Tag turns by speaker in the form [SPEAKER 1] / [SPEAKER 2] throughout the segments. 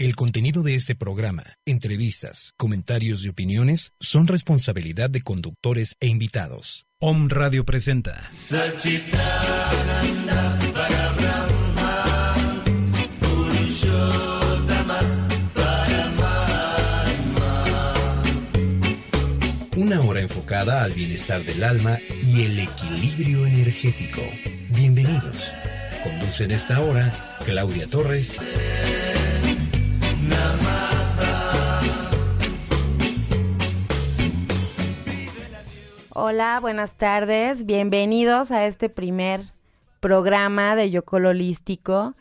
[SPEAKER 1] El contenido de este programa, entrevistas, comentarios y opiniones son responsabilidad de conductores e invitados. Om Radio presenta. Una hora enfocada al bienestar del alma y el equilibrio energético. Bienvenidos. Conduce en esta hora Claudia Torres.
[SPEAKER 2] Hola, buenas tardes. Bienvenidos a este primer programa de Yocol Holístico.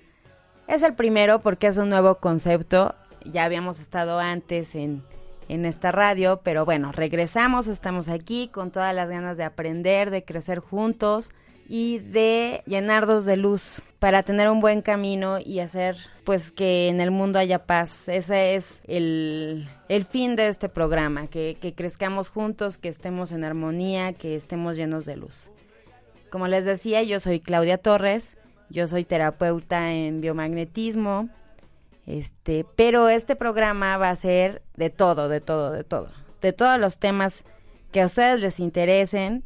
[SPEAKER 2] Es el primero porque es un nuevo concepto. Ya habíamos estado antes en, en esta radio, pero bueno, regresamos, estamos aquí con todas las ganas de aprender, de crecer juntos y de llenarnos de luz para tener un buen camino y hacer pues que en el mundo haya paz. Ese es el, el fin de este programa, que, que crezcamos juntos, que estemos en armonía, que estemos llenos de luz. Como les decía, yo soy Claudia Torres, yo soy terapeuta en biomagnetismo, este, pero este programa va a ser de todo, de todo, de todo, de todos los temas que a ustedes les interesen,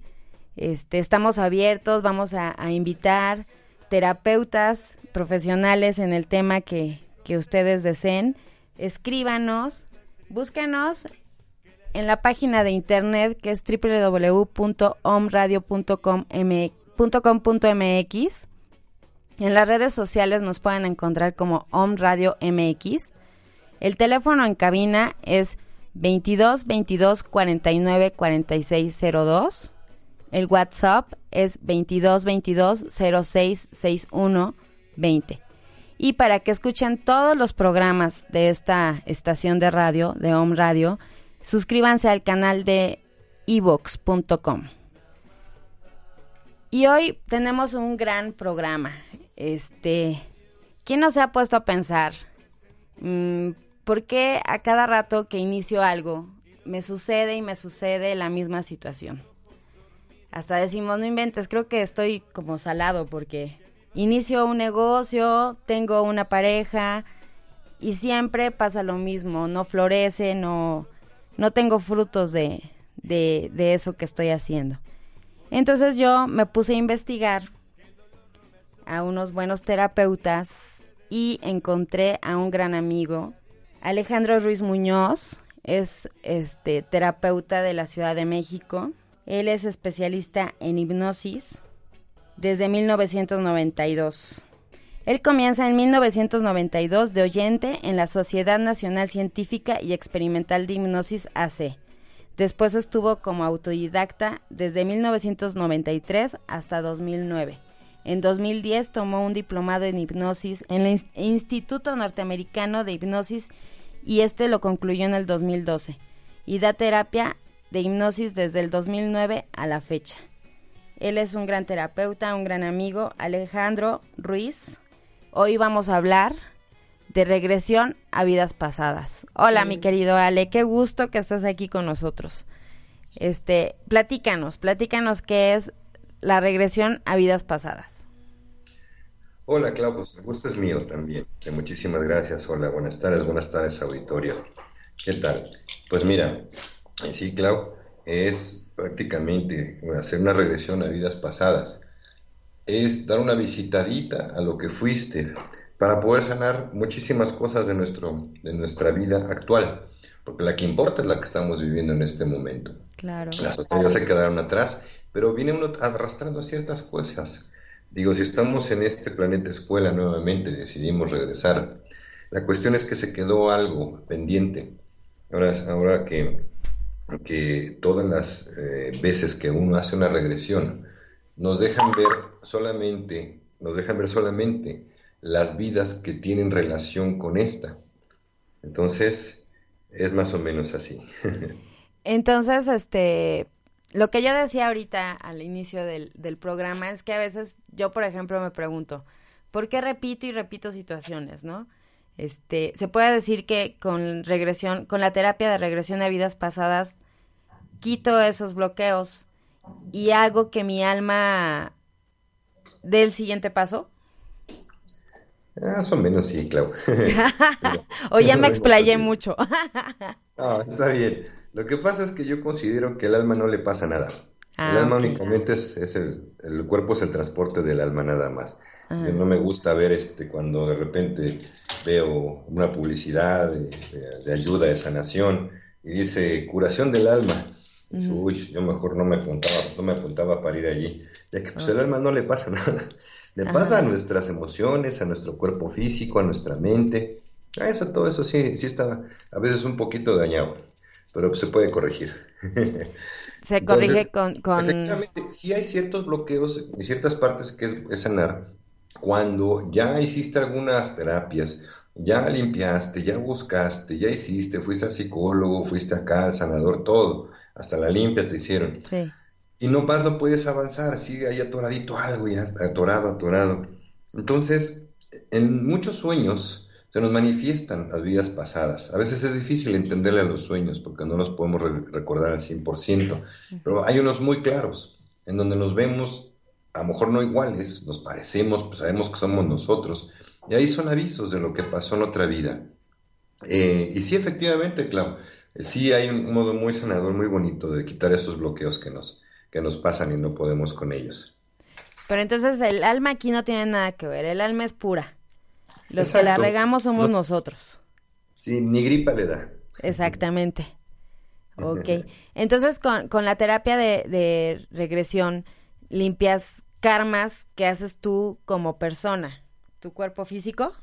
[SPEAKER 2] este, estamos abiertos, vamos a, invitar terapeutas profesionales en el tema que, ustedes deseen. Escríbanos, búsquenos en la página de internet que es www.omradio.com.mx. En las redes sociales nos pueden encontrar como Om Radio MX. El teléfono en cabina es 22 22 49 46 02. El WhatsApp es 2222 0661 20. Y para que escuchen todos los programas de esta estación de radio, de Home Radio, suscríbanse al canal de evox.com. Y hoy tenemos un gran programa. Este, ¿quién no se ha puesto a pensar mm, por qué a cada rato que inicio algo me sucede y me sucede la misma situación? Hasta decimos, no inventes, creo que estoy como salado porque inicio un negocio, tengo una pareja y siempre pasa lo mismo, no florece, no, no tengo frutos de, de, de eso que estoy haciendo. Entonces yo me puse a investigar a unos buenos terapeutas y encontré a un gran amigo, Alejandro Ruiz Muñoz, es este terapeuta de la Ciudad de México él es especialista en hipnosis desde 1992. Él comienza en 1992 de oyente en la Sociedad Nacional Científica y Experimental de Hipnosis AC. Después estuvo como autodidacta desde 1993 hasta 2009. En 2010 tomó un diplomado en hipnosis en el Instituto Norteamericano de Hipnosis y este lo concluyó en el 2012. Y da terapia de hipnosis desde el 2009 a la fecha. Él es un gran terapeuta, un gran amigo, Alejandro Ruiz. Hoy vamos a hablar de regresión a vidas pasadas. Hola, mi querido Ale, qué gusto que estés aquí con nosotros. Este, platícanos, platícanos qué es la regresión a vidas pasadas.
[SPEAKER 3] Hola, Clau, pues el gusto es mío también. Muchísimas gracias. Hola, buenas tardes, buenas tardes, auditorio. ¿Qué tal? Pues mira, Sí, Clau, es prácticamente hacer una regresión a vidas pasadas. Es dar una visitadita a lo que fuiste para poder sanar muchísimas cosas de, nuestro, de nuestra vida actual. Porque la que importa es la que estamos viviendo en este momento.
[SPEAKER 2] Claro.
[SPEAKER 3] Las otras ya se quedaron atrás, pero viene uno arrastrando ciertas cosas. Digo, si estamos en este planeta escuela nuevamente, decidimos regresar. La cuestión es que se quedó algo pendiente. Ahora, ahora que que todas las eh, veces que uno hace una regresión nos dejan ver solamente, nos dejan ver solamente las vidas que tienen relación con esta. Entonces, es más o menos así.
[SPEAKER 2] Entonces, este, lo que yo decía ahorita al inicio del, del programa es que a veces yo, por ejemplo, me pregunto, ¿por qué repito y repito situaciones, no? Este, se puede decir que con regresión, con la terapia de regresión a vidas pasadas, quito esos bloqueos y hago que mi alma dé el siguiente paso?
[SPEAKER 3] Más o menos sí, Clau.
[SPEAKER 2] o ya me explayé mucho.
[SPEAKER 3] está bien. Lo que pasa es que yo considero que el alma no le pasa nada. el ah, alma únicamente es, el, el, cuerpo es el transporte del alma nada más. Ah. no me gusta ver este cuando de repente veo una publicidad de, ayuda, de sanación, y dice curación del alma. Uy, yo mejor no me apuntaba, no me apuntaba para ir allí, ya que pues el alma no le pasa nada. Le pasa a nuestras emociones, a nuestro cuerpo físico, a nuestra mente. A eso, todo eso sí, sí está a veces un poquito dañado, pero se puede corregir.
[SPEAKER 2] Se corrige con,
[SPEAKER 3] Efectivamente, sí hay ciertos bloqueos y ciertas partes que es sanar cuando ya hiciste algunas terapias, ya limpiaste, ya buscaste, ya hiciste, fuiste al psicólogo, fuiste acá al sanador, todo, hasta la limpia te hicieron. Y no más no puedes avanzar, sigue ahí atoradito algo, ya atorado, atorado. Entonces, en muchos sueños se nos manifiestan las vidas pasadas. A veces es difícil entenderle a los sueños porque no los podemos recordar al 100%, pero hay unos muy claros en donde nos vemos a lo mejor no iguales, nos parecemos, pues sabemos que somos nosotros. Y ahí son avisos de lo que pasó en otra vida. Eh, y sí, efectivamente, Clau, sí hay un modo muy sanador, muy bonito de quitar esos bloqueos que nos, que nos pasan y no podemos con ellos.
[SPEAKER 2] Pero entonces el alma aquí no tiene nada que ver, el alma es pura. Los que la regamos somos nosotros.
[SPEAKER 3] Sí, ni gripa le da.
[SPEAKER 2] Exactamente. Ok. Entonces, con, con la terapia de, de regresión, limpias karmas que haces tú como persona, tu cuerpo físico.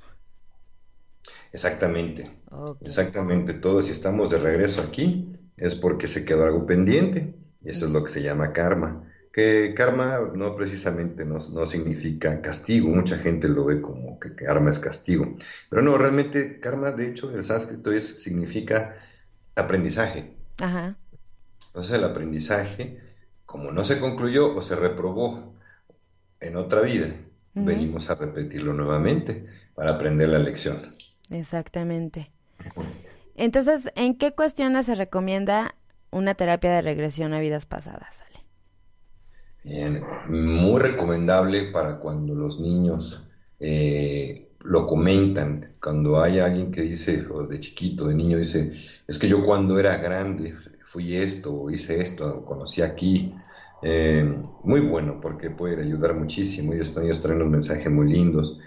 [SPEAKER 3] Exactamente. Exactamente. Todos si estamos de regreso aquí es porque se quedó algo pendiente y eso es lo que se llama karma. Que karma no precisamente no, significa castigo, mucha gente lo ve como que karma es castigo, pero no, realmente karma de hecho el sánscrito es, significa aprendizaje. Ajá. Entonces el aprendizaje como no se concluyó o se reprobó en otra vida, venimos a repetirlo nuevamente para aprender la lección.
[SPEAKER 2] Exactamente. Entonces, ¿en qué cuestiones se recomienda una terapia de regresión a vidas pasadas, Ale?
[SPEAKER 3] Bien, muy recomendable para cuando los niños eh, lo comentan, cuando hay alguien que dice, o de chiquito, de niño, dice, es que yo cuando era grande fui esto, hice esto, conocí aquí. Eh, muy bueno porque puede ayudar muchísimo y estos niños traen unos mensajes muy lindos.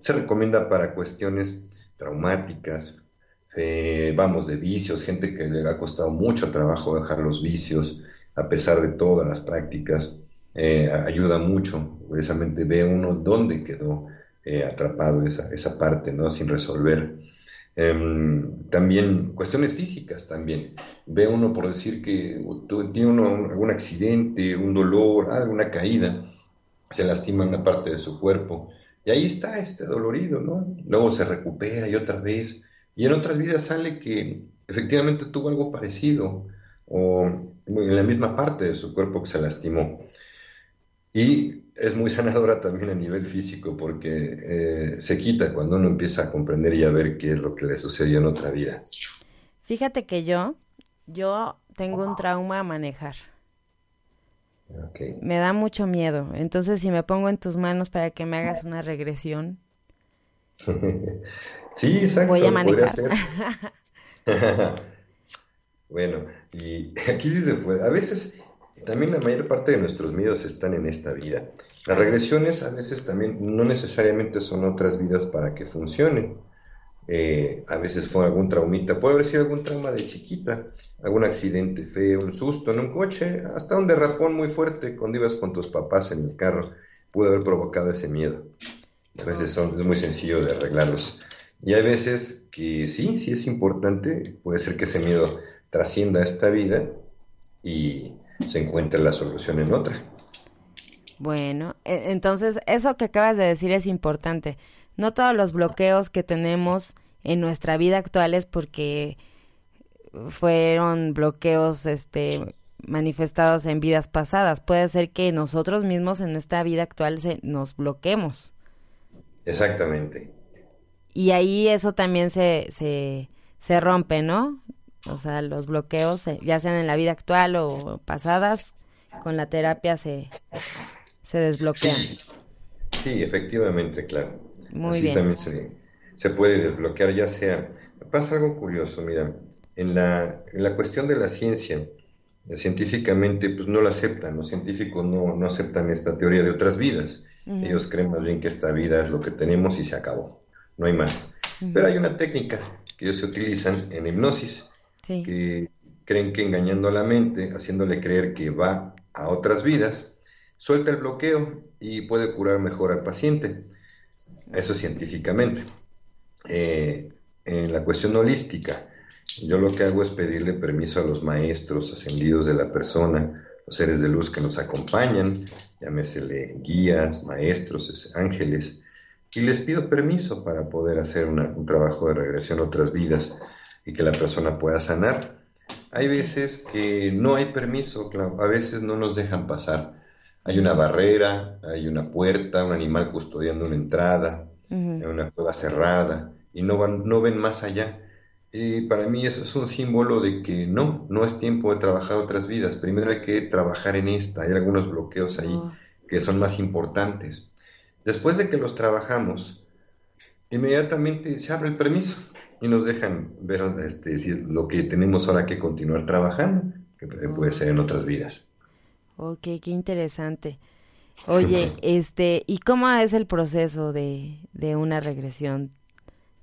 [SPEAKER 3] Se recomienda para cuestiones traumáticas, eh, vamos, de vicios, gente que le ha costado mucho trabajo dejar los vicios a pesar de todas las prácticas. Eh, ayuda mucho, precisamente ve uno dónde quedó atrapado esa, esa parte, ¿no? Sin resolver. Em, también cuestiones físicas también. Ve uno por decir que tiene uno algún accidente, un dolor, alguna caída, se lastima una parte de su cuerpo y ahí está este dolorido, ¿no? Luego se recupera y otra vez. Y en otras vidas sale que efectivamente tuvo algo parecido o en la misma parte de su cuerpo que se lastimó. Y es muy sanadora también a nivel físico porque eh, se quita cuando uno empieza a comprender y a ver qué es lo que le sucedió en otra vida.
[SPEAKER 2] Fíjate que yo, yo tengo un trauma a manejar. Me da mucho miedo. Entonces, si me pongo en tus manos para que me hagas una regresión.
[SPEAKER 3] sí, exacto. Voy a manejar. bueno, y aquí sí se puede. A veces también la mayor parte de nuestros miedos están en esta vida. Las regresiones a veces también no necesariamente son otras vidas para que funcionen. Eh, a veces fue algún traumita, puede haber sido algún trauma de chiquita, algún accidente feo, un susto en un coche, hasta un derrapón muy fuerte cuando ibas con tus papás en el carro, pudo haber provocado ese miedo. A veces son, es muy sencillo de arreglarlos. Y hay veces que sí, sí es importante, puede ser que ese miedo trascienda esta vida y se encuentra la solución en otra.
[SPEAKER 2] Bueno, e, entonces eso que acabas de decir es importante. No todos los bloqueos que tenemos en nuestra vida actual es porque fueron bloqueos este manifestados en vidas pasadas. Puede ser que nosotros mismos en esta vida actual se, nos bloquemos.
[SPEAKER 3] Exactamente.
[SPEAKER 2] Y ahí eso también se, se, se rompe, ¿no? O sea, los bloqueos, eh, ya sean en la vida actual o pasadas, con la terapia se, se desbloquean.
[SPEAKER 3] Sí. efectivamente, claro.
[SPEAKER 2] Muy
[SPEAKER 3] Así
[SPEAKER 2] bien.
[SPEAKER 3] también se, se puede desbloquear, ya sea... Pasa algo curioso, mira, en la, en la cuestión de la ciencia, científicamente pues no la aceptan, los científicos no, no aceptan esta teoría de otras vidas. Ellos creen más bien que esta vida es lo que tenemos y se acabó, no hay más. Pero hay una técnica que ellos se utilizan en hipnosis,
[SPEAKER 2] Sí.
[SPEAKER 3] que creen que engañando a la mente, haciéndole creer que va a otras vidas, suelta el bloqueo y puede curar mejor al paciente. Eso científicamente. Eh, en la cuestión holística, yo lo que hago es pedirle permiso a los maestros ascendidos de la persona, los seres de luz que nos acompañan, llámesele guías, maestros, es- ángeles, y les pido permiso para poder hacer una- un trabajo de regresión a otras vidas y que la persona pueda sanar. Hay veces que no hay permiso, a veces no nos dejan pasar. Hay una barrera, hay una puerta, un animal custodiando una entrada, una cueva cerrada y no van, no ven más allá. Y para mí eso es un símbolo de que no, no es tiempo de trabajar otras vidas. Primero hay que trabajar en esta. Hay algunos bloqueos ahí
[SPEAKER 2] Oh,
[SPEAKER 3] que son más importantes. Después de que los trabajamos, inmediatamente se abre el permiso y nos dejan ver este, si lo que tenemos ahora que continuar trabajando, que puede puede ser en otras vidas.
[SPEAKER 2] ok, qué interesante. Oye, este, ¿y cómo es el proceso de, de una regresión?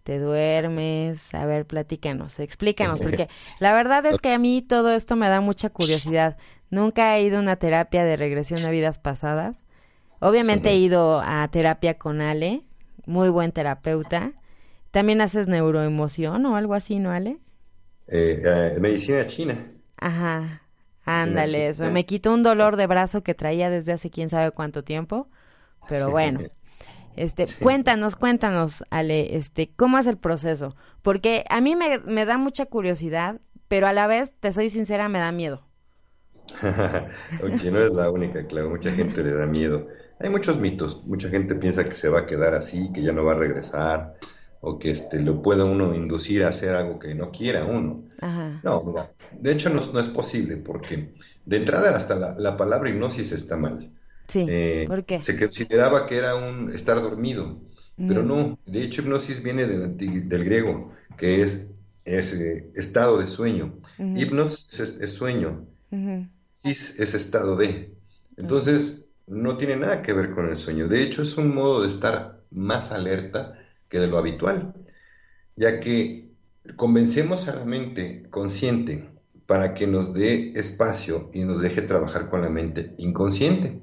[SPEAKER 2] ¿Te duermes? A ver, platícanos, explícanos, porque la verdad es que a mí todo esto me da mucha curiosidad. Nunca he ido a una terapia de regresión a vidas pasadas. Obviamente he ido a terapia con Ale, muy buen terapeuta. ¿También haces neuroemoción o algo así, no, Ale?
[SPEAKER 3] Eh, eh, medicina china.
[SPEAKER 2] Ajá, ándale, eso. Me quitó un dolor de brazo que traía desde hace quién sabe cuánto tiempo, pero bueno. Este, cuéntanos, cuéntanos, Ale, este, ¿cómo es el proceso? Porque a mí me, me da mucha curiosidad, pero a la vez, te soy sincera, me da miedo.
[SPEAKER 3] Aunque no es la única, claro, mucha gente le da miedo. Hay muchos mitos, mucha gente piensa que se va a quedar así, que ya no va a regresar, o que este, lo pueda uno inducir a hacer algo que no quiera uno.
[SPEAKER 2] Ajá,
[SPEAKER 3] No, mira, de hecho no, no es posible, porque de entrada hasta la, la palabra hipnosis está mal.
[SPEAKER 2] Sí,
[SPEAKER 3] Eh,
[SPEAKER 2] ¿por qué?
[SPEAKER 3] se consideraba que era un estar dormido, pero
[SPEAKER 2] Mm.
[SPEAKER 3] no, de hecho hipnosis viene del, del griego, que es, es, eh, estado de sueño.
[SPEAKER 2] Ujú,
[SPEAKER 3] Hipnos es, es sueño, Is es estado de. Entonces, no tiene nada que ver con el sueño. De hecho, es un modo de estar más alerta que de lo habitual, ya que convencemos a la mente consciente para que nos dé espacio y nos deje trabajar con la mente inconsciente.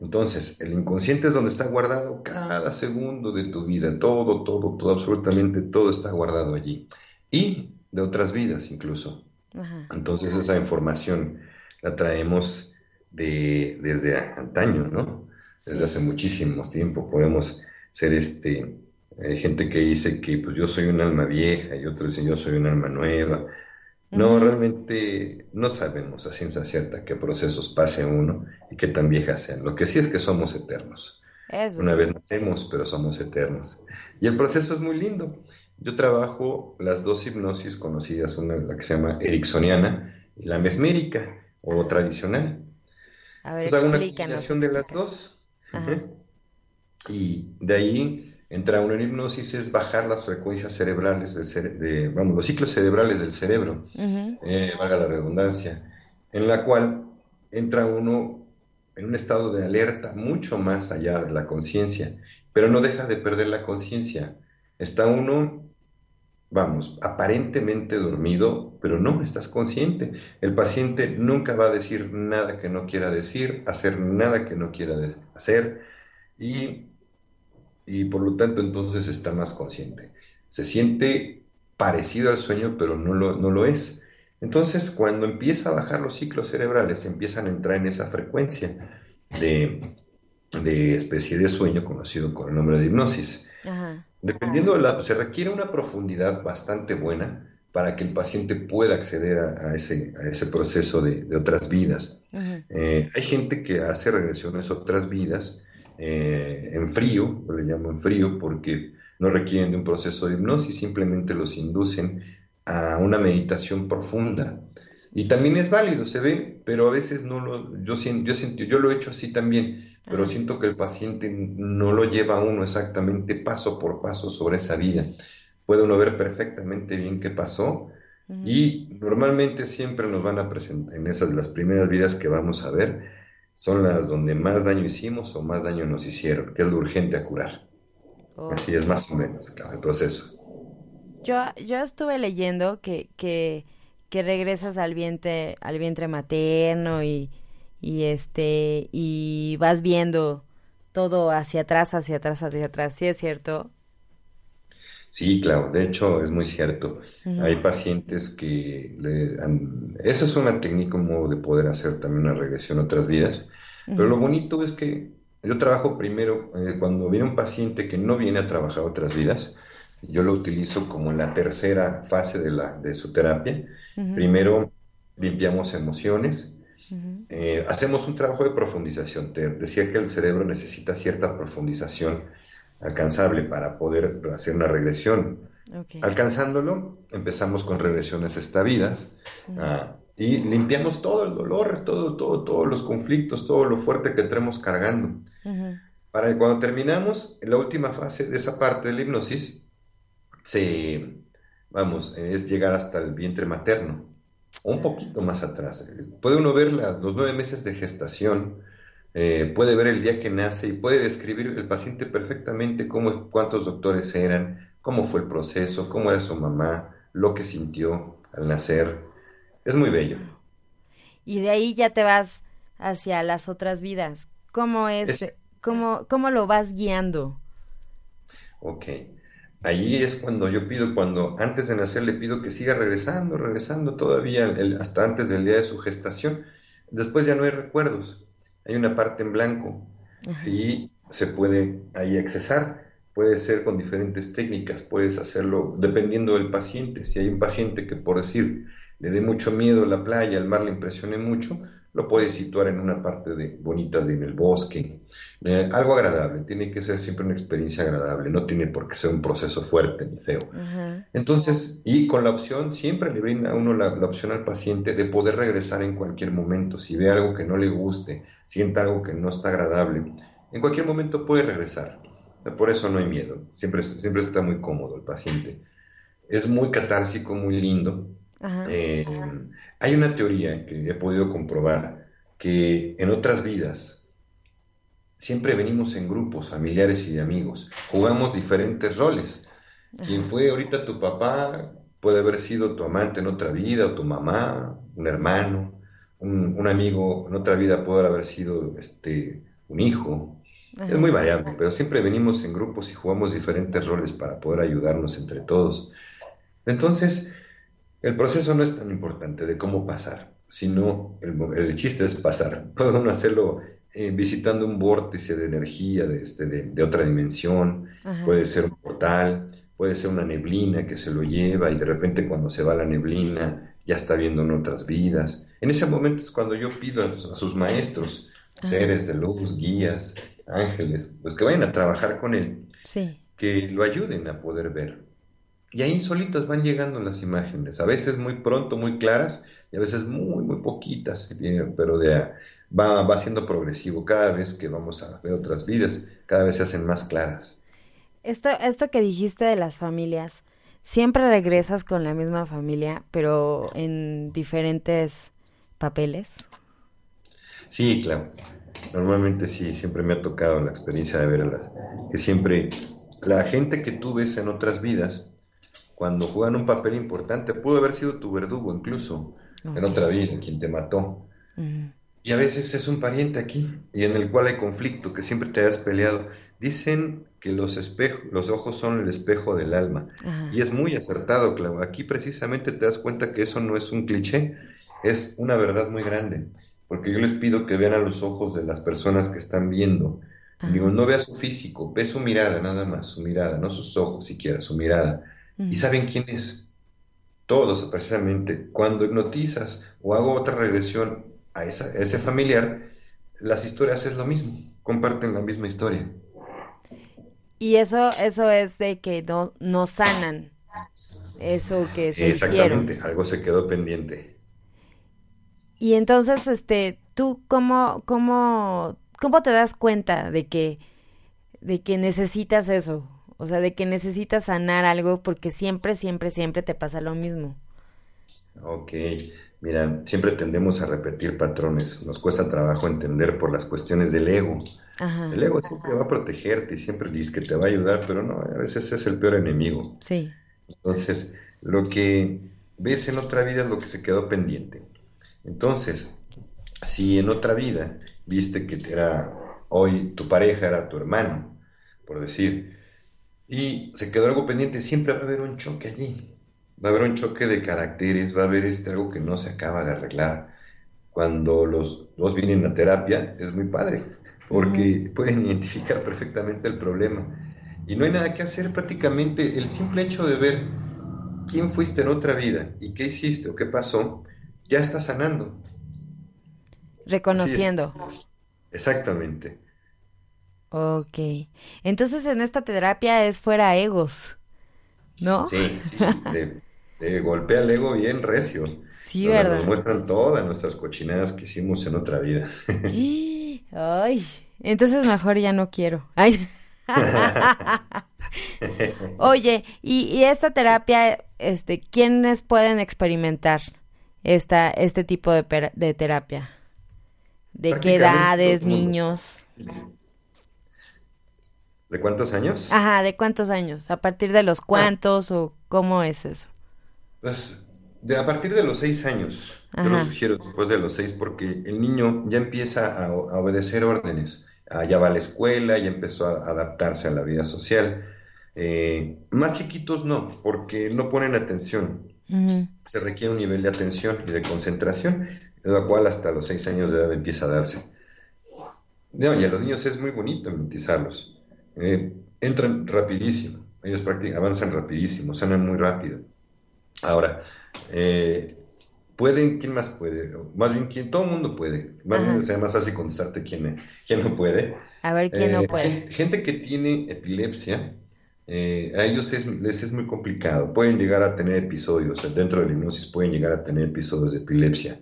[SPEAKER 3] Entonces, el inconsciente es donde está guardado cada segundo de tu vida, todo, todo, todo, absolutamente todo está guardado allí. Y de otras vidas incluso.
[SPEAKER 2] ajá,
[SPEAKER 3] Entonces esa información la traemos de, desde antaño, ¿no? Desde
[SPEAKER 2] sí,
[SPEAKER 3] hace muchísimos tiempo. Podemos ser este, hay gente que dice que pues yo soy un alma vieja y otros dicen yo soy un alma nueva. No, realmente no sabemos a ciencia cierta qué procesos pase uno y qué tan viejas sean. Lo que sí es que somos eternos.
[SPEAKER 2] eso
[SPEAKER 3] Una
[SPEAKER 2] sí,
[SPEAKER 3] vez nacemos, pero somos eternos. Y el proceso es muy lindo. Yo trabajo las dos hipnosis conocidas, una la que se llama ericksoniana y la mesmérica o tradicional.
[SPEAKER 2] A ver,
[SPEAKER 3] Pues hago una combinación de las dos.
[SPEAKER 2] Ajá.
[SPEAKER 3] Y de ahí entra una hipnosis, es bajar las frecuencias cerebrales del cere- de, vamos, los ciclos cerebrales del cerebro, eh, valga la redundancia, en la cual entra uno en un estado de alerta mucho más allá de la conciencia, pero no deja de perder la conciencia. Está uno, vamos, aparentemente dormido, pero no, estás consciente. El paciente nunca va a decir nada que no quiera decir, hacer nada que no quiera hacer y, y por lo tanto entonces está más consciente. Se siente parecido al sueño, pero no lo, no lo es. Entonces, cuando empieza a bajar los ciclos cerebrales, empiezan a entrar en esa frecuencia de, de especie de sueño conocido con el nombre de hipnosis.
[SPEAKER 2] ajá,
[SPEAKER 3] Dependiendo de la, se requiere una profundidad bastante buena para que el paciente pueda acceder a, a ese, a ese proceso de, de otras vidas. Eh, hay gente que hace regresiones a otras vidas eh, en frío, yo le llamo en frío porque no requieren de un proceso de hipnosis, simplemente los inducen a una meditación profunda. Y también es válido, se ve, pero a veces no lo, yo, yo, siento- yo lo he hecho así también, pero siento que el paciente no lo lleva a uno exactamente paso por paso sobre esa vía. Puede uno ver perfectamente bien qué pasó y normalmente siempre nos van a presentar, en esas las primeras vidas que vamos a ver, son las donde más daño hicimos o más daño nos hicieron, que es lo urgente a curar. Así es más o menos el proceso.
[SPEAKER 2] Yo, yo estuve leyendo que, que, que regresas al vientre, al vientre materno y, y este y vas viendo todo hacia atrás, hacia atrás, hacia atrás. ¿Sí es cierto?
[SPEAKER 3] Sí, claro, de hecho es muy cierto. Hay pacientes que... esa es una técnica como de poder hacer también una regresión a otras vidas, pero lo bonito es que yo trabajo primero, eh, cuando viene un paciente que no viene a trabajar otras vidas, yo lo utilizo como en la tercera fase de, la, de su terapia. Primero limpiamos emociones, eh, hacemos un trabajo de profundización. Te decía que el cerebro necesita cierta profundización alcanzable para poder hacer una regresión. Alcanzándolo, empezamos con regresiones estavidas ah, y limpiamos todo el dolor, todo, todo, todos los conflictos, todo lo fuerte que tenemos cargando. Para cuando terminamos, en la última fase de esa parte de la hipnosis, se, vamos, es llegar hasta el vientre materno, un poquito más atrás. Puede uno ver los nueve meses de gestación, eh, puede ver el día que nace y puede describir el paciente perfectamente cómo, cuántos doctores eran, cómo fue el proceso, cómo era su mamá, lo que sintió al nacer. Es muy bello.
[SPEAKER 2] Y de ahí ya te vas hacia las otras vidas. ¿Cómo es, Cómo, cómo lo vas guiando?
[SPEAKER 3] Ok. Ahí es cuando yo pido, cuando antes de nacer le pido que siga regresando, regresando todavía hasta antes del día de su gestación. Después ya no hay recuerdos hay una parte en blanco y se puede ahí accesar. Puede ser con diferentes técnicas, puedes hacerlo dependiendo del paciente. Si hay un paciente que, por decir, le dé mucho miedo la playa, el mar le impresione mucho, lo puedes situar en una parte de, bonita de, en el bosque. Eh, algo agradable, tiene que ser siempre una experiencia agradable, no tiene por qué ser un proceso fuerte ni feo. Entonces, y con la opción, siempre le brinda a uno la, opción al paciente de poder regresar en cualquier momento. Si ve algo que no le guste, sienta algo que no está agradable, en cualquier momento puede regresar. Por eso no hay miedo, siempre, siempre está muy cómodo el paciente. Es muy catársico, muy lindo. Eh, hay una teoría que he podido comprobar que en otras vidas siempre venimos en grupos familiares y de amigos, jugamos diferentes roles. Quien fue ahorita tu papá puede haber sido tu amante en otra vida, o tu mamá, un hermano, un, amigo en otra vida puede haber sido este, un hijo. Es muy variable, pero siempre venimos en grupos y jugamos diferentes roles para poder ayudarnos entre todos. Entonces, el proceso no es tan importante de cómo pasar, sino el, chiste es pasar. Puede uno hacerlo eh, visitando un vórtice de energía de, este, de, otra dimensión, puede ser un portal, puede ser una neblina que se lo lleva y de repente cuando se va la neblina ya está viendo en otras vidas. En ese momento es cuando yo pido a, sus maestros, seres de luz, guías, ángeles, pues que vayan a trabajar con él, que lo ayuden a poder ver. Y ahí solitos van llegando las imágenes, a veces muy pronto, muy claras, y a veces muy, muy poquitas, pero de, va, va siendo progresivo. Cada vez que vamos a ver otras vidas, cada vez se hacen más claras.
[SPEAKER 2] Esto, esto que dijiste de las familias, siempre regresas con la misma familia, pero en diferentes papeles.
[SPEAKER 3] Sí, claro. Normalmente sí, siempre me ha tocado la experiencia de ver a la, que siempre la gente que tú ves en otras vidas cuando juegan un papel importante. Pudo haber sido tu verdugo incluso en otra vida, quien te mató. Y a veces es un pariente aquí y en el cual hay conflicto, que siempre te hayas peleado. Dicen que los espejos, los ojos son el espejo del alma. Y es muy acertado, claro. Aquí precisamente te das cuenta que eso no es un cliché, es una verdad muy grande. Porque yo les pido que vean a los ojos de las personas que están viendo. Digo, no vea su físico, ve su mirada nada más, su mirada, no sus ojos siquiera, su mirada ¿Y saben quién es? Todos, precisamente. Cuando hipnotizas o hago otra regresión a, ese familiar, las historias es lo mismo, comparten la misma historia.
[SPEAKER 2] Y eso, eso es de que no, no sanan eso que se
[SPEAKER 3] Exactamente, algo se quedó pendiente.
[SPEAKER 2] Y entonces, este, ¿tú cómo, cómo, ¿cómo te das cuenta de que, de que necesitas eso? O sea, de que necesitas sanar algo porque siempre, siempre, siempre te pasa lo mismo.
[SPEAKER 3] Ok, mira, siempre tendemos a repetir patrones. Nos cuesta trabajo entender por las cuestiones del ego. El ego siempre va a protegerte y siempre dice que te va a ayudar, pero no, a veces es el peor enemigo.
[SPEAKER 2] Sí.
[SPEAKER 3] Entonces, lo que ves en otra vida es lo que se quedó pendiente. Entonces, si en otra vida viste que era hoy tu pareja era tu hermano, por decir, y se quedó algo pendiente, siempre va a haber un choque allí. Va a haber un choque de caracteres, va a haber este algo que no se acaba de arreglar. Cuando los dos vienen a terapia, es muy padre, porque pueden identificar perfectamente el problema. Y no hay nada que hacer prácticamente. El simple hecho de ver quién fuiste en otra vida y qué hiciste o qué pasó, ya está sanando.
[SPEAKER 2] Reconociendo.
[SPEAKER 3] Exactamente.
[SPEAKER 2] Ok. Entonces en esta terapia es fuera egos, ¿no?
[SPEAKER 3] Sí, sí. De, golpea el ego bien recio.
[SPEAKER 2] Sí, ¿verdad?
[SPEAKER 3] Nos muestran todas nuestras cochinadas que hicimos en otra vida.
[SPEAKER 2] Ay, entonces mejor ya no quiero. Ay. Oye, y, esta terapia, este, ¿quiénes pueden experimentar esta, este tipo de, de terapia? ¿De qué edades, niños?
[SPEAKER 3] ¿De cuántos años?
[SPEAKER 2] Ajá, ¿de cuántos años? ¿A partir de los ah. cuántos o cómo es eso?
[SPEAKER 3] Pues de a partir de los seis años. Yo lo sugiero después de los seis porque el niño ya empieza a, obedecer órdenes. Ah, ya va a la escuela, ya empezó a adaptarse a la vida social. Eh, más chiquitos no, porque no ponen atención. Se requiere un nivel de atención y de concentración, de lo cual hasta los seis años de edad empieza a darse. No, y a los niños es muy bonito hipnotizarlos. Eh, entran rapidísimo, ellos avanzan rapidísimo, sanan muy rápido. Ahora, eh, pueden, ¿quién más puede? Más bien, ¿quién? Todo el mundo puede. Más bien sería más fácil contestarte quién, quién no puede.
[SPEAKER 2] A ver, ¿quién no eh, puede?
[SPEAKER 3] Gente, que tiene epilepsia, a ellos les es muy complicado. Pueden llegar a tener episodios, dentro de la hipnosis pueden llegar a tener episodios de epilepsia.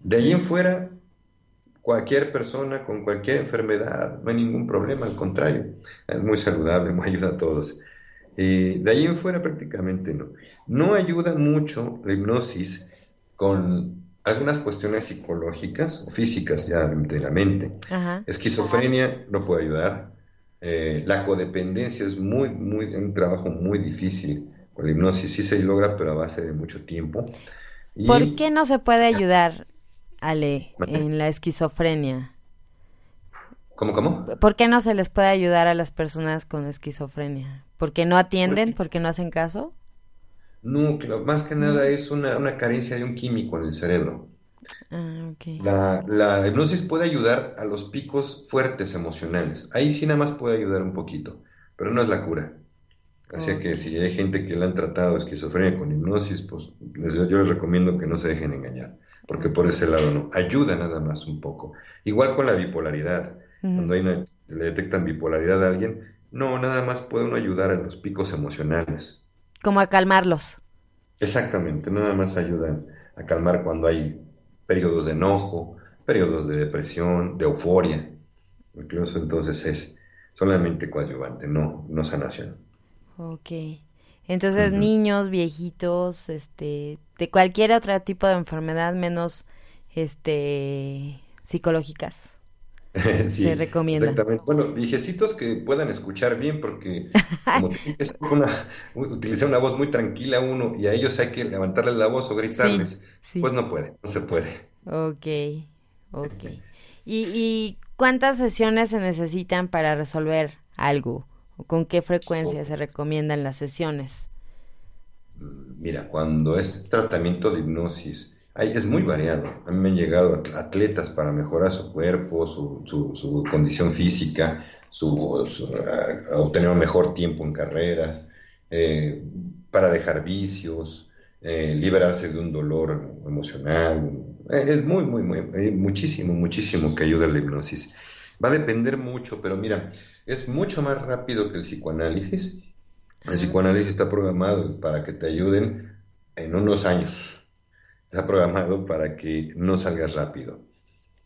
[SPEAKER 3] De allí en fuera, cualquier persona con cualquier enfermedad, no hay ningún problema, al contrario, es muy saludable, muy ayuda a todos. de ahí en fuera prácticamente no. No ayuda mucho la hipnosis con algunas cuestiones psicológicas o físicas ya de la mente. Esquizofrenia no puede ayudar. Eh, la codependencia es muy, muy, un trabajo muy difícil. Con la hipnosis sí se logra, pero a base de mucho tiempo.
[SPEAKER 2] ¿Por qué no se puede ayudar Ale, en la esquizofrenia?
[SPEAKER 3] ¿Cómo, cómo?
[SPEAKER 2] ¿Por qué no se les puede ayudar a las personas con esquizofrenia? ¿Por qué no atienden? ¿Por qué no hacen caso?
[SPEAKER 3] No, más que nada es una, carencia de un químico en el cerebro.
[SPEAKER 2] Ah,
[SPEAKER 3] la, la, hipnosis puede ayudar a los picos fuertes emocionales. Ahí sí nada más puede ayudar un poquito, pero no es la cura. Así que si hay gente que le han tratado esquizofrenia con hipnosis, pues yo les recomiendo que no se dejen engañar porque por ese lado no, ayuda nada más un poco. Igual con la bipolaridad, cuando hay le detectan bipolaridad a alguien, no, nada más puede uno ayudar a los picos emocionales.
[SPEAKER 2] Como a calmarlos.
[SPEAKER 3] Exactamente, nada más ayuda a calmar cuando hay periodos de enojo, periodos de depresión, de euforia. Incluso entonces es solamente coadyuvante, no, no sanación.
[SPEAKER 2] Ok. Entonces, niños, viejitos, este, de cualquier otro tipo de enfermedad menos este psicológicas.
[SPEAKER 3] sí, se recomienda. Exactamente. Bueno, viejecitos que puedan escuchar bien, porque como es una, utilizar una voz muy tranquila uno y a ellos hay que levantarles la voz o gritarles, pues no puede, no se puede.
[SPEAKER 2] Ok, ok. ¿Y, ¿Y cuántas sesiones se necesitan para resolver algo? ¿Con qué frecuencia se recomiendan las sesiones?
[SPEAKER 3] Mira, cuando es tratamiento de hipnosis, es muy variado. A mí me han llegado atletas para mejorar su cuerpo, su, condición física, su, obtener un mejor tiempo en carreras, eh, para dejar vicios, eh, liberarse de un dolor emocional. Eh, es muy, muy, muy, muchísimo, muchísimo que ayuda la hipnosis. Va a depender mucho, pero mira, es mucho más rápido que el psicoanálisis. El psicoanálisis está programado para que te ayuden en unos años. Está programado para que no salgas rápido.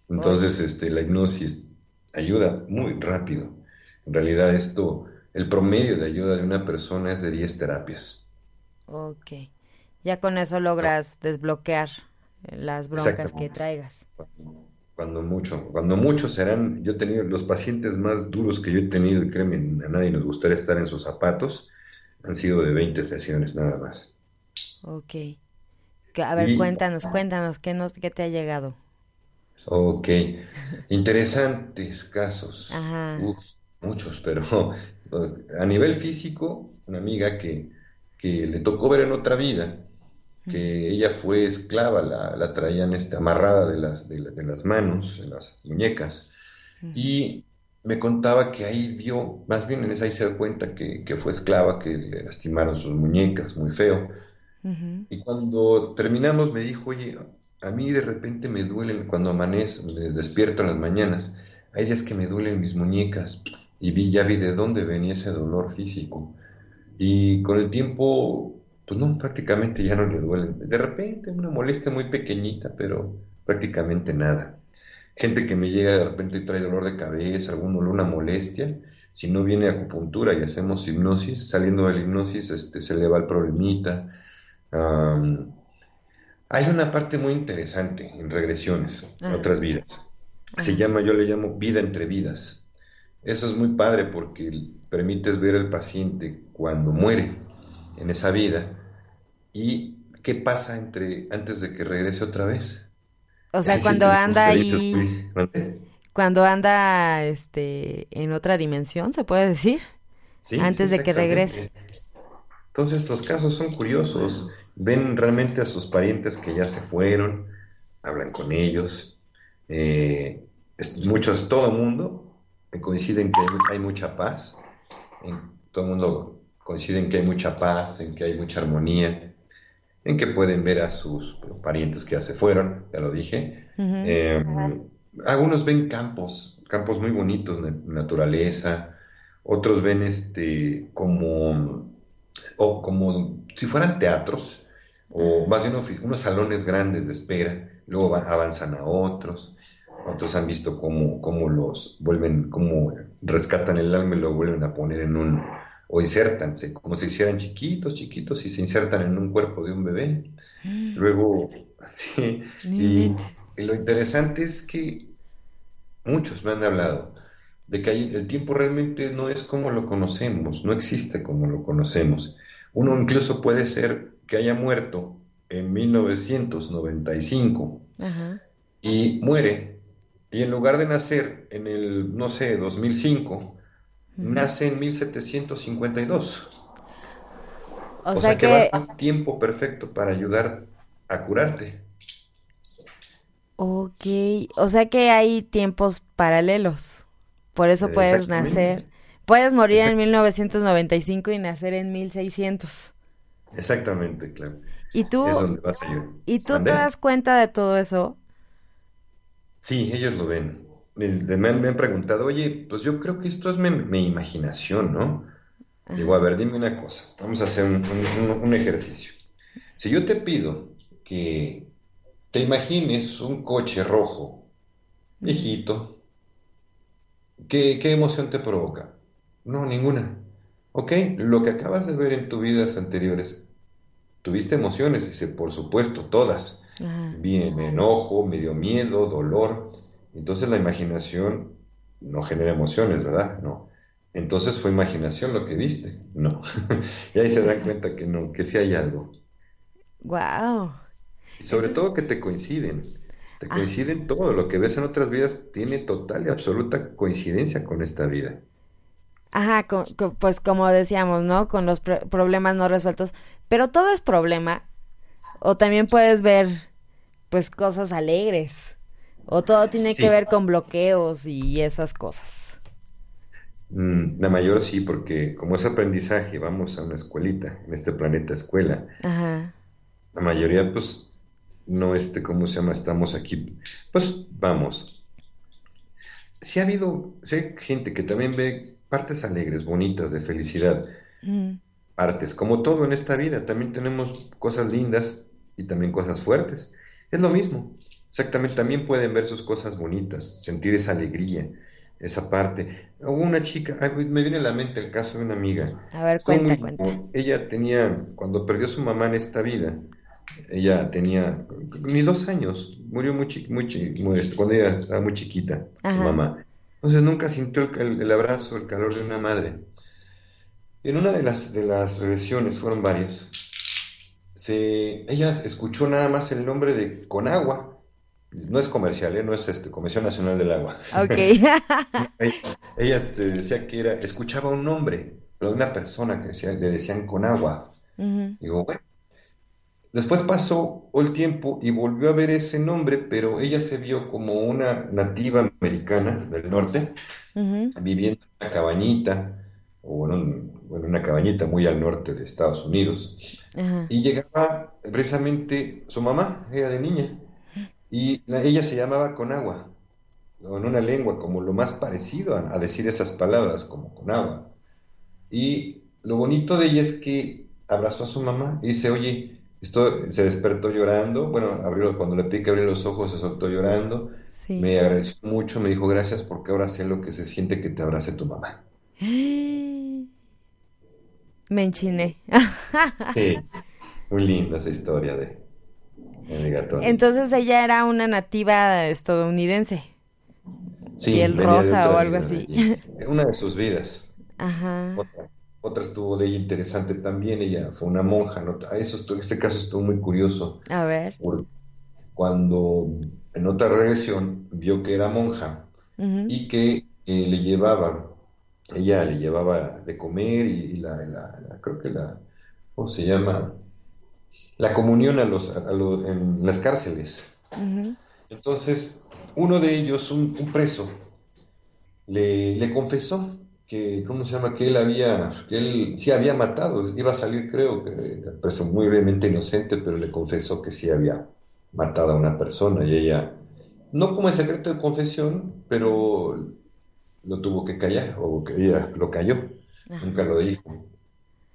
[SPEAKER 3] Entonces, este, la hipnosis ayuda muy rápido. En realidad esto, el promedio de ayuda de una persona es de 10 terapias.
[SPEAKER 2] Ok. Ya con eso logras desbloquear las broncas que traigas.
[SPEAKER 3] Cuando, mucho, cuando muchos serán, yo he tenido los pacientes más duros que yo he tenido, y créeme, a nadie nos gustaría estar en sus zapatos, han sido de 20 sesiones nada más.
[SPEAKER 2] Ok. A ver, cuéntanos, cuéntanos, ¿qué, nos, ¿qué te ha llegado?
[SPEAKER 3] Ok, interesantes casos. Ajá. muchos, pero pues, a nivel físico, una amiga que, que le tocó ver en otra vida, que ella fue esclava, la, la traían este, amarrada de las, de, las manos, de las muñecas, y me contaba que ahí vio, más bien en esa ahí se da cuenta que, que fue esclava, que le lastimaron sus muñecas, muy feo. Y cuando terminamos me dijo, oye, a mí de repente me duelen, cuando amanece, me despierto en las mañanas, hay días que me duelen mis muñecas y vi, ya vi de dónde venía ese dolor físico. Y con el tiempo, pues no, prácticamente ya no le duelen. De repente una molestia muy pequeñita, pero prácticamente nada. Gente que me llega de repente y trae dolor de cabeza, algún dolor, una molestia, si no viene acupuntura y hacemos hipnosis, saliendo de la hipnosis este, se le va el problemita hay una parte muy interesante en regresiones a otras vidas. Se llama, yo le llamo vida entre vidas. Eso es muy padre porque permites ver al paciente cuando muere en esa vida. Y qué pasa entre antes de que regrese otra vez.
[SPEAKER 2] O sea, cuando anda ahí, cuando anda este en otra dimensión, se puede decir, sí, antes de que regrese.
[SPEAKER 3] Entonces los casos son curiosos. Ven realmente a sus parientes que ya se fueron, hablan con ellos. Eh, muchos, todo el mundo coincide en que hay, mucha paz, todo el mundo coincide en que hay mucha paz, en que hay mucha armonía, en que pueden ver a sus parientes que ya se fueron, ya lo dije. Em, algunos ven campos, campos muy bonitos, naturaleza, otros ven este como, o como si fueran teatros, o más bien unos salones grandes de espera, luego avanzan a otros, otros han visto cómo, cómo los vuelven, cómo rescatan el alma y lo vuelven a poner en un, o insertan, como si hicieran chiquitos, chiquitos y se insertan en un cuerpo de un bebé. Mm. Luego, sí, y, lo interesante es que muchos me han hablado de que el tiempo realmente no es como lo conocemos, no existe como lo conocemos. Uno incluso puede ser que haya muerto en 1995 y muere, y en lugar de nacer en el, no sé, 2005, nace en 1752. O, sea, que, va a ser tiempo perfecto para ayudar a curarte.
[SPEAKER 2] Ok, o sea que hay tiempos paralelos. Por eso puedes nacer. Puedes morir en 1995 y nacer en 1600.
[SPEAKER 3] Exactamente, claro.
[SPEAKER 2] ¿Y tú, ¿y tú te das cuenta de todo eso?
[SPEAKER 3] Sí, ellos lo ven. Me, han, preguntado, oye, pues yo creo que esto es mi, imaginación, ¿no? Digo, a ver, dime una cosa. Vamos a hacer un, ejercicio. Si yo te pido que te imagines un coche rojo, viejito, ¿qué, qué emoción te provoca? No, ninguna. Ok, lo que acabas de ver en tus vidas anteriores, tuviste emociones, dice, por supuesto, todas. Bien, enojo, medio miedo, dolor. Entonces la imaginación no genera emociones, ¿verdad? No. Entonces fue imaginación lo que viste. No. y ahí se dan cuenta que no, que sí hay algo.
[SPEAKER 2] Wow.
[SPEAKER 3] Y sobre todo que te coinciden. Te ah. coinciden todo. Lo que ves en otras vidas tiene total y absoluta coincidencia con esta vida.
[SPEAKER 2] Ajá, pues como decíamos, ¿no? Con los problemas no resueltos. Pero todo es problema. O también puedes ver, pues, cosas alegres. O todo tiene que ver con bloqueos y esas cosas.
[SPEAKER 3] Mm, la mayor sí, porque como es aprendizaje, vamos a una escuelita, en este planeta escuela. Ajá. La mayoría, pues, no este, ¿cómo se llama? Estamos aquí. Pues vamos. Sí ha habido, sí hay gente que también ve partes alegres, bonitas, de felicidad. Mm. Partes, como todo en esta vida, también tenemos cosas lindas y también cosas fuertes. Es lo mismo. Exactamente, también pueden ver sus cosas bonitas, sentir esa alegría, esa parte. Hubo una chica, me viene a la mente el caso de una amiga.
[SPEAKER 2] A ver, cuenta, cuenta.
[SPEAKER 3] Ella tenía, cuando perdió su mamá en esta vida, ella tenía ni dos años, murió muy, muy, cuando ella estaba muy chiquita, su mamá. Entonces nunca sintió el, abrazo, el calor de una madre. En una de las, de las regresiones, fueron varias, se, ella escuchó nada más el nombre de Conagua. No es comercial, ¿eh? no es este, Comisión Nacional del Agua.
[SPEAKER 2] Ok.
[SPEAKER 3] ella, este, decía que era, escuchaba un nombre, pero de una persona que decía, le decían Conagua. Digo, bueno, Después pasó el tiempo y volvió a ver ese nombre, pero ella se vio como una nativa americana del norte, viviendo en una cabañita, o en, una cabañita muy al norte de Estados Unidos. Y llegaba precisamente su mamá, ella de niña, y ella se llamaba Conagua, o en una lengua como lo más parecido a, a decir esas palabras, como Conagua. Y lo bonito de ella es que abrazó a su mamá y dice, oye, esto, se despertó llorando, bueno, abrió, cuando le pique abrir los ojos se soltó llorando, me agradeció mucho, me dijo gracias porque ahora sé lo que se siente que te abrace tu mamá.
[SPEAKER 2] Me enchiné.
[SPEAKER 3] sí, muy linda esa historia de
[SPEAKER 2] Entonces ella era una nativa estadounidense. Sí, piel roja o algo así.
[SPEAKER 3] Una de sus vidas.
[SPEAKER 2] Ajá.
[SPEAKER 3] Otra estuvo de ella interesante también, ella fue una monja, ¿no? Eso ese caso estuvo muy curioso.
[SPEAKER 2] A ver.
[SPEAKER 3] Cuando en otra regresión vio que era monja y que eh, le llevaba, ella le llevaba de comer y, la, creo que la, ¿cómo se llama? La comunión a los, a los en las cárceles. Entonces, uno de ellos, un, preso, le, le confesó que, ¿cómo se llama? Que él había, que él sí había matado, iba a salir creo, que preso muy brevemente inocente, pero le confesó que sí había matado a una persona y ella, no como en secreto de confesión, pero lo tuvo que callar, o que ella lo cayó, nunca lo dijo.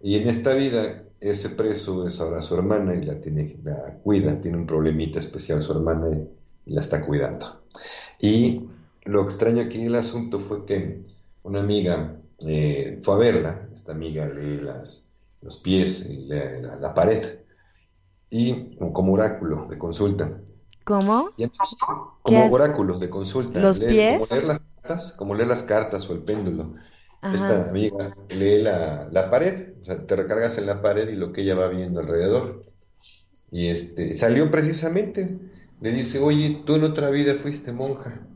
[SPEAKER 3] Y en esta vida, ese preso es ahora su hermana y la, tiene, la cuida, tiene un problemita especial su hermana y, y la está cuidando. Y lo extraño aquí en el asunto fue que una amiga eh, fue a verla, esta amiga lee las, los pies, lee la, pared, y como oráculo de consulta.
[SPEAKER 2] ¿Cómo?
[SPEAKER 3] como oráculos de consulta.
[SPEAKER 2] ¿Los pies?
[SPEAKER 3] Como leer las cartas, como leer las cartas o el péndulo. Esta amiga lee la, la, pared, o sea, te recargas en la pared y lo que ella va viendo alrededor. Y este, salió precisamente, le dice, oye, tú en otra vida fuiste monja.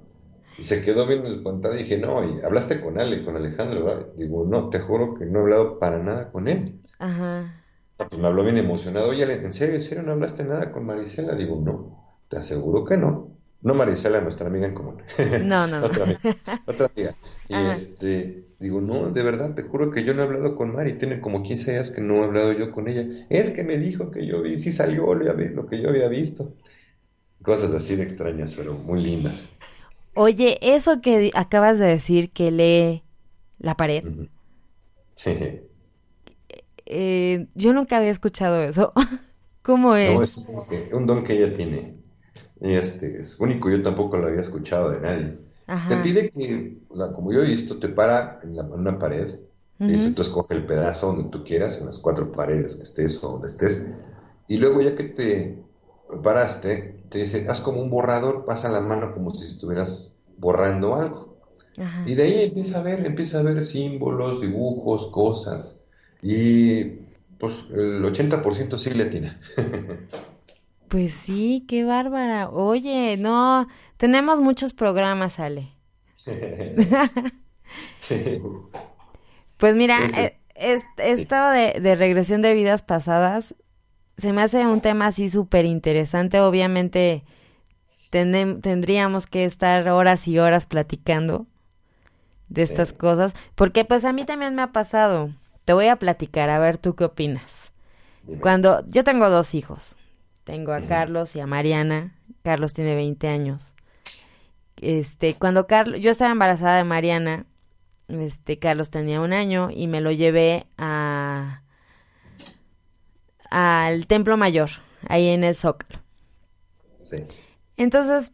[SPEAKER 3] Y se quedó bien espantada y dije, no, y hablaste con Ale, con Alejandro, ¿verdad? Digo, no, te juro que no he hablado para nada con él.
[SPEAKER 2] Ajá.
[SPEAKER 3] Ah, pues me habló bien emocionado. Oye, ¿en serio, en serio no hablaste nada con Marisela? Digo, no, te aseguro que no. No Marisela, nuestra amiga en común.
[SPEAKER 2] No, no,
[SPEAKER 3] otra amiga. Otra amiga. Y este, digo, no, de verdad, te juro que yo no he hablado con Mari. Tiene como 15 días que no he hablado yo con ella. Es que me dijo que yo vi, sí salió lo que yo había visto. Cosas así de extrañas, pero muy lindas.
[SPEAKER 2] Oye, eso que acabas de decir que lee la pared.
[SPEAKER 3] Sí.
[SPEAKER 2] Eh, yo nunca había escuchado eso. ¿Cómo es?
[SPEAKER 3] No, es un don, que, ella tiene. Este, es único, yo tampoco lo había escuchado de nadie. Te pide que, como yo he visto, te para en, una pared. Y dice, tú escoge el pedazo donde tú quieras, en las cuatro paredes que estés o donde estés. Y luego ya que te paraste, te dice, haz como un borrador, pasa la mano como si estuvieras borrando algo. Y de ahí empieza a ver, empieza a ver símbolos, dibujos, cosas. Y pues el 80% sí le tiene.
[SPEAKER 2] pues sí, qué bárbara. Oye, no, tenemos muchos programas, Ale. pues mira, eh, esto de, de regresión de vidas pasadas se me hace un tema así súper interesante. Obviamente tendríamos que estar horas y horas platicando de estas cosas, porque pues a mí también me ha pasado. Te voy a platicar, a ver tú qué opinas. Cuando yo tengo dos hijos, tengo a Carlos y a Mariana. Carlos tiene 20 años. Este, cuando Carlos, yo estaba embarazada de Mariana, este, Carlos tenía un año y me lo llevé a al Templo Mayor, ahí en el Zócalo.
[SPEAKER 3] Sí.
[SPEAKER 2] Entonces,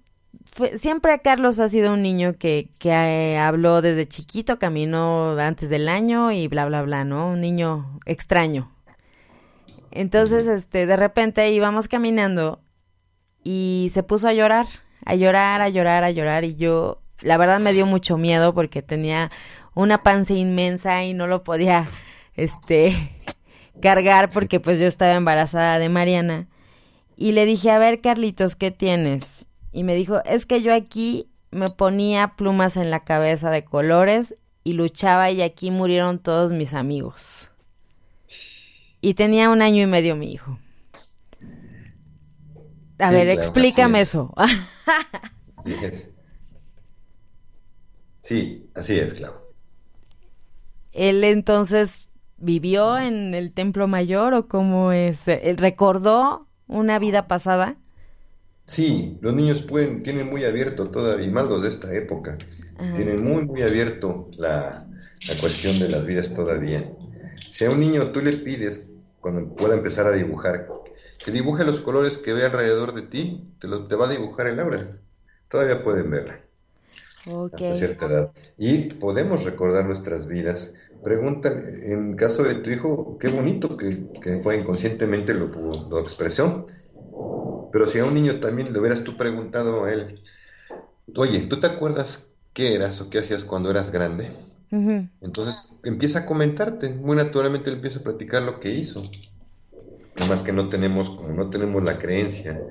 [SPEAKER 2] siempre Carlos ha sido un niño que, que eh, habló desde chiquito, caminó antes del año y bla, bla, bla, ¿no? Un niño extraño. Entonces, este, de repente íbamos caminando y se puso a llorar, a llorar, a llorar, a llorar y yo, la verdad me dio mucho miedo porque tenía una panza inmensa y no lo podía, este, cargar porque pues yo estaba embarazada de Mariana. Y le dije, a ver, Carlitos, ¿qué tienes? Y me dijo, es que yo aquí me ponía plumas en la cabeza de colores y luchaba y aquí murieron todos mis amigos. Y tenía un año y medio mi hijo. A ver, explícame eso.
[SPEAKER 3] sí, es. sí, así es, claro.
[SPEAKER 2] Él entonces vivió en el templo mayor o cómo es? ¿Él recordó una vida pasada?
[SPEAKER 3] Sí, los niños pueden, tienen muy abierto todavía, y más los de esta época, tienen muy, muy abierto la, la cuestión de las vidas todavía. Si a un niño tú le pides, cuando pueda empezar a dibujar, que dibuje los colores que ve alrededor de ti, te, lo, te va a dibujar el aura. Todavía pueden verla. Hasta cierta edad. Y podemos recordar nuestras vidas. Pregunta, en caso de tu hijo, qué bonito que, que fue inconscientemente lo, lo expresó. Pero si a un niño también le hubieras tú preguntado a él, oye, ¿tú te acuerdas qué eras o qué hacías cuando eras grande? Entonces empieza a comentarte, muy naturalmente empieza a platicar lo que hizo. Además que no tenemos, como no tenemos la creencia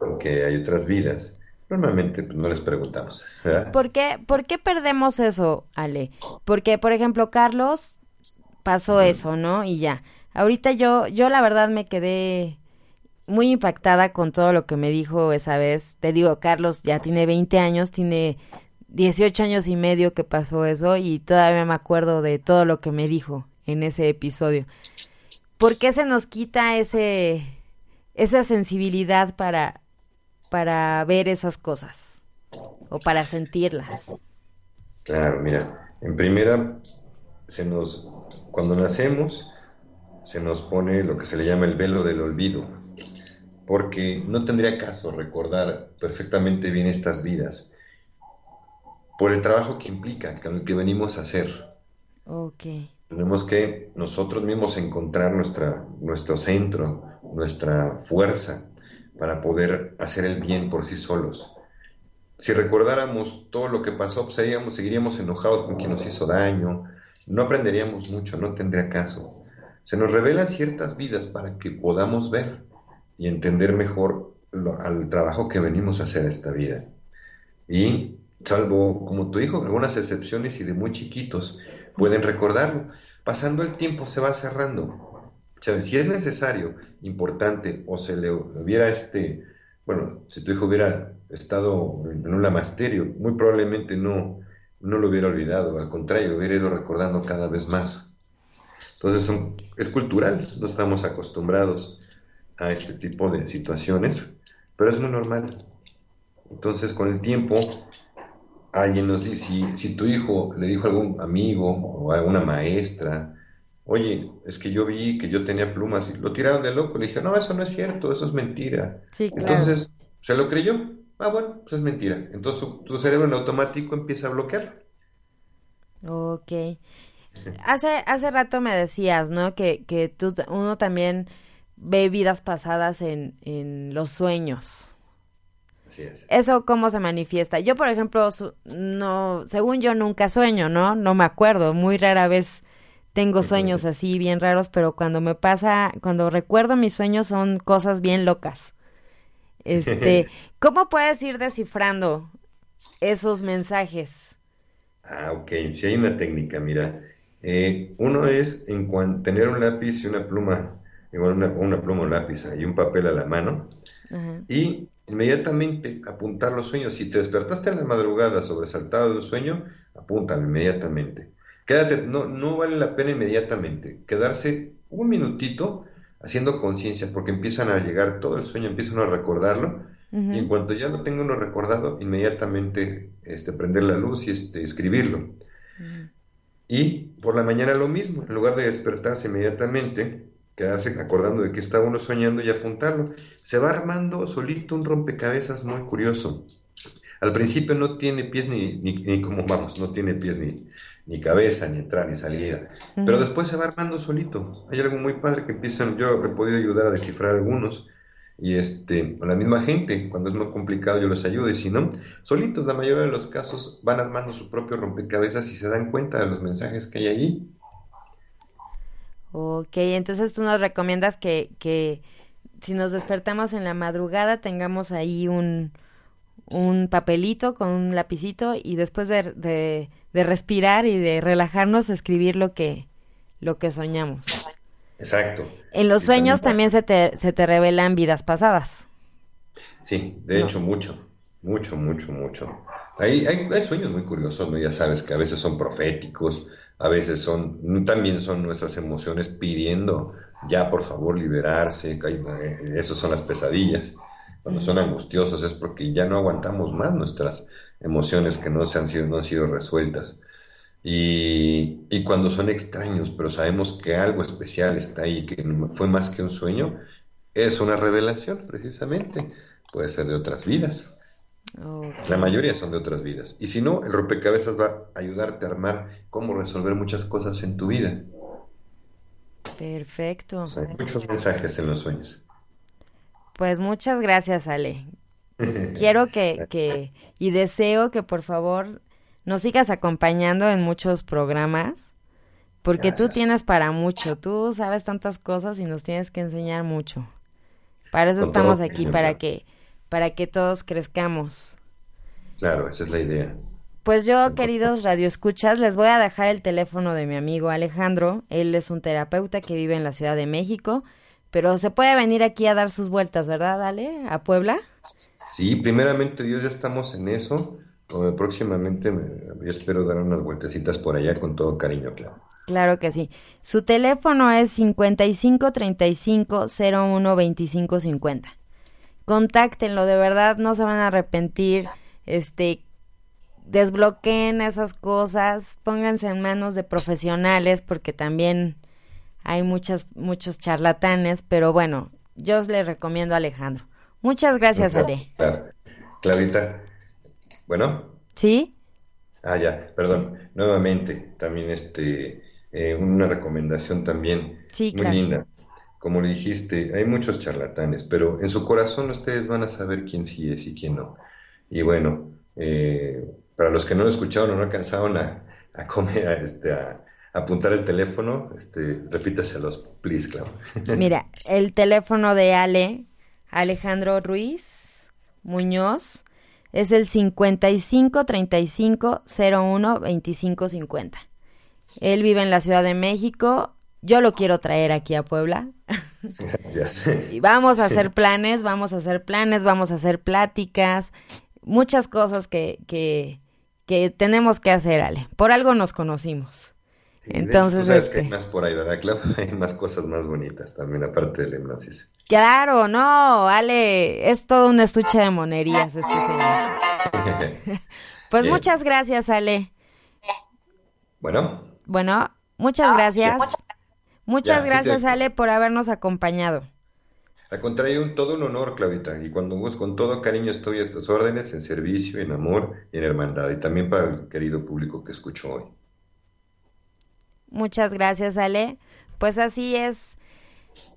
[SPEAKER 3] en que hay otras vidas, normalmente pues, no les preguntamos.
[SPEAKER 2] ¿Por qué, ¿Por qué perdemos eso, Ale? Porque, por ejemplo, Carlos pasó eso, ¿no? Y ya. Ahorita yo, yo la verdad me quedé muy impactada con todo lo que me dijo esa vez. Te digo, Carlos ya tiene 20 años, tiene 18 años y medio que pasó eso y todavía me acuerdo de todo lo que me dijo en ese episodio. ¿Por qué se nos quita ese esa sensibilidad para para ver esas cosas o para sentirlas?
[SPEAKER 3] Claro, mira, en primera se nos cuando nacemos se nos pone lo que se le llama el velo del olvido porque no tendría caso recordar perfectamente bien estas vidas por el trabajo que implica, que, que venimos a hacer.
[SPEAKER 2] Okay.
[SPEAKER 3] Tenemos que nosotros mismos encontrar nuestra, nuestro centro, nuestra fuerza para poder hacer el bien por sí solos. Si recordáramos todo lo que pasó, pues seguiríamos enojados con quien nos hizo daño, no aprenderíamos mucho, no tendría caso. Se nos revelan ciertas vidas para que podamos ver y entender mejor al trabajo que venimos a hacer esta vida. Y salvo, como tu hijo, algunas excepciones y de muy chiquitos pueden recordarlo. Pasando el tiempo se va cerrando. si es necesario, importante, o se le hubiera este, bueno, si tu hijo hubiera estado en un lamasterio, muy probablemente no, no lo hubiera olvidado, al contrario, hubiera ido recordando cada vez más. Entonces son, es cultural, no estamos acostumbrados a este tipo de situaciones, pero es muy normal. Entonces, con el tiempo, alguien nos dice, si, si tu hijo le dijo a algún amigo o a alguna maestra, oye, es que yo vi que yo tenía plumas, y lo tiraron de loco, le dije, no, eso no es cierto, eso es mentira. Entonces, ¿se lo creyó? Ah, bueno, pues es mentira. Entonces tu, cerebro en automático empieza a bloquear.
[SPEAKER 2] Ok. Hace, hace rato me decías, ¿no? Que, que tú, uno también ve vidas pasadas en, en los sueños.
[SPEAKER 3] Así es.
[SPEAKER 2] Eso cómo se manifiesta. Yo, por ejemplo, no, según yo nunca sueño, ¿no? No me acuerdo, muy rara vez tengo sueños así bien raros, pero cuando me pasa, cuando recuerdo mis sueños son cosas bien locas. Este, ¿cómo puedes ir descifrando esos mensajes?
[SPEAKER 3] Ah, ok, si hay una técnica, mira. Eh, uno es en tener un lápiz y una pluma igual una, una pluma o lápiz y un papel a la mano, y inmediatamente apuntar los sueños. Si te despertaste en la madrugada sobresaltado de un sueño, apúntalo inmediatamente. Quédate, no, no vale la pena inmediatamente, quedarse un minutito haciendo conciencia, porque empiezan a llegar todo el sueño, empiezan a recordarlo, y en cuanto ya lo tengo uno recordado, inmediatamente este, prender la luz y este, escribirlo. Y por la mañana lo mismo, en lugar de despertarse inmediatamente, quedarse acordando de que está uno soñando y apuntarlo. Se va armando solito un rompecabezas muy curioso. Al principio no tiene pies ni, ni, como vamos, no tiene pies ni, ni cabeza, ni entrada, ni salida. Pero después se va armando solito. Hay algo muy padre que empiezan, yo he podido ayudar a descifrar algunos, y este, la misma gente, cuando es muy complicado yo les ayudo, y si no, solitos, la mayoría de los casos van armando su propio rompecabezas y se dan cuenta de los mensajes que hay allí.
[SPEAKER 2] Ok, entonces tú nos recomiendas que, que si nos despertamos en la madrugada tengamos ahí un, un papelito con un lapicito y después de, de, de, respirar y de relajarnos escribir lo que, lo que soñamos.
[SPEAKER 3] Exacto.
[SPEAKER 2] En los sueños también, se, te, se te revelan vidas pasadas.
[SPEAKER 3] Sí, de hecho mucho, mucho, mucho, mucho. Hay, hay, hay, sueños muy curiosos, ¿no? Ya sabes que a veces son proféticos, a veces son, también son nuestras emociones pidiendo ya por favor liberarse, eh, esas son las pesadillas. Cuando son angustiosos es porque ya no aguantamos más nuestras emociones que no, se han, sido, no han sido resueltas. Y, y, cuando son extraños, pero sabemos que algo especial está ahí, que fue más que un sueño, es una revelación precisamente. Puede ser de otras vidas. La mayoría son de otras vidas. Y si no, el rompecabezas va a ayudarte a armar cómo resolver muchas cosas en tu vida.
[SPEAKER 2] Perfecto.
[SPEAKER 3] hay muchos mensajes en los sueños.
[SPEAKER 2] Pues muchas gracias, Ale. Quiero que, que, y deseo que por favor nos sigas acompañando en muchos programas, porque tú tienes para mucho, tú sabes tantas cosas y nos tienes que enseñar mucho. Para eso estamos aquí, para que, para que todos crezcamos.
[SPEAKER 3] Claro, esa es la idea.
[SPEAKER 2] Pues yo, queridos radioescuchas, les voy a dejar el teléfono de mi amigo Alejandro. Él es un terapeuta que vive en la Ciudad de México, pero se puede venir aquí a dar sus vueltas, ¿verdad, Ale? ¿A Puebla?
[SPEAKER 3] Sí, primeramente Dios, ya estamos en eso próximamente yo espero dar unas vueltecitas por allá con todo cariño, claro.
[SPEAKER 2] Claro que sí. Su teléfono es 55 35 01 25 50. Contáctenlo, de verdad no se van a arrepentir. Este desbloqueen esas cosas, pónganse en manos de profesionales porque también hay muchas muchos charlatanes, pero bueno, yo les recomiendo a Alejandro. Muchas gracias, Ale.
[SPEAKER 3] Claro. Clarita, bueno.
[SPEAKER 2] ¿Sí?
[SPEAKER 3] Ah, ya, perdón. Nuevamente, también este, eh, una recomendación también muy linda. Como le dijiste, hay muchos charlatanes, pero en su corazón ustedes van a saber quién sí es y quién no. Y bueno, eh, para los que no lo escucharon o no alcanzaron a, a comer, a, este, a, apuntar el teléfono, este, repítaselos, please, Clau.
[SPEAKER 2] Mira, el teléfono de Ale, Alejandro Ruiz Muñoz, es el 55 35 01 25 50. Él vive en la Ciudad de México. Yo lo quiero traer aquí a Puebla.
[SPEAKER 3] Gracias.
[SPEAKER 2] y vamos a hacer planes, vamos a hacer planes, vamos a hacer pláticas, muchas cosas que, que, que tenemos que hacer, Ale. Por algo nos conocimos. Entonces,
[SPEAKER 3] sabes que hay este más por ahí, ¿verdad, Clau? Hay más cosas más bonitas también, aparte del hipnosis.
[SPEAKER 2] Claro, no, Ale, es todo un estuche de monerías este señor. pues muchas gracias, Ale.
[SPEAKER 3] Bueno.
[SPEAKER 2] Bueno, muchas gracias. Muchas gracias, Ale, por habernos acompañado.
[SPEAKER 3] Al contrario, un, todo un honor, Claudita, y cuando vos con todo cariño estoy a tus órdenes, en servicio, en amor y en hermandad, y también para el querido público que escucho hoy.
[SPEAKER 2] Muchas gracias, Ale. Pues así es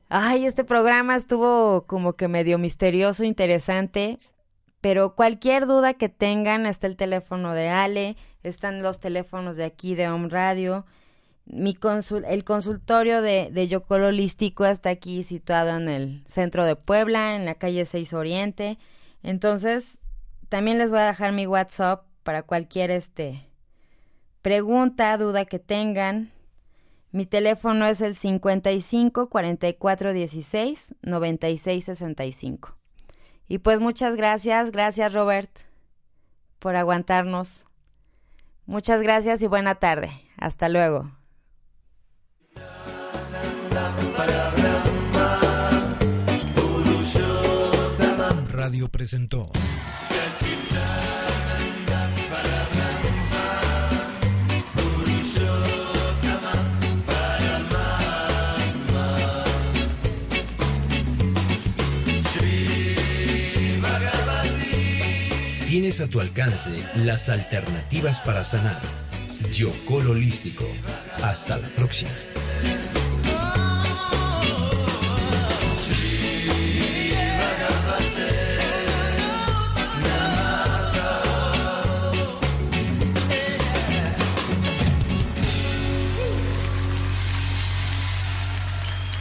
[SPEAKER 2] Ay, este programa estuvo como que medio misterioso, interesante, pero cualquier duda que tengan, está el teléfono de Ale, están los teléfonos de aquí de Home Radio. Mi el consultorio de, de Yocolo Holístico está aquí situado en el centro de Puebla, en la calle 6 Oriente. Entonces, también les voy a dejar mi WhatsApp para cualquier este pregunta, duda que tengan. Mi teléfono es el 55 44 16 96 65. Y pues muchas gracias, gracias Robert por aguantarnos. Muchas gracias y buena tarde. Hasta luego.
[SPEAKER 1] Radio presentó tienes a tu alcance las alternativas para sanar. Yocol Holístico. Hasta la próxima.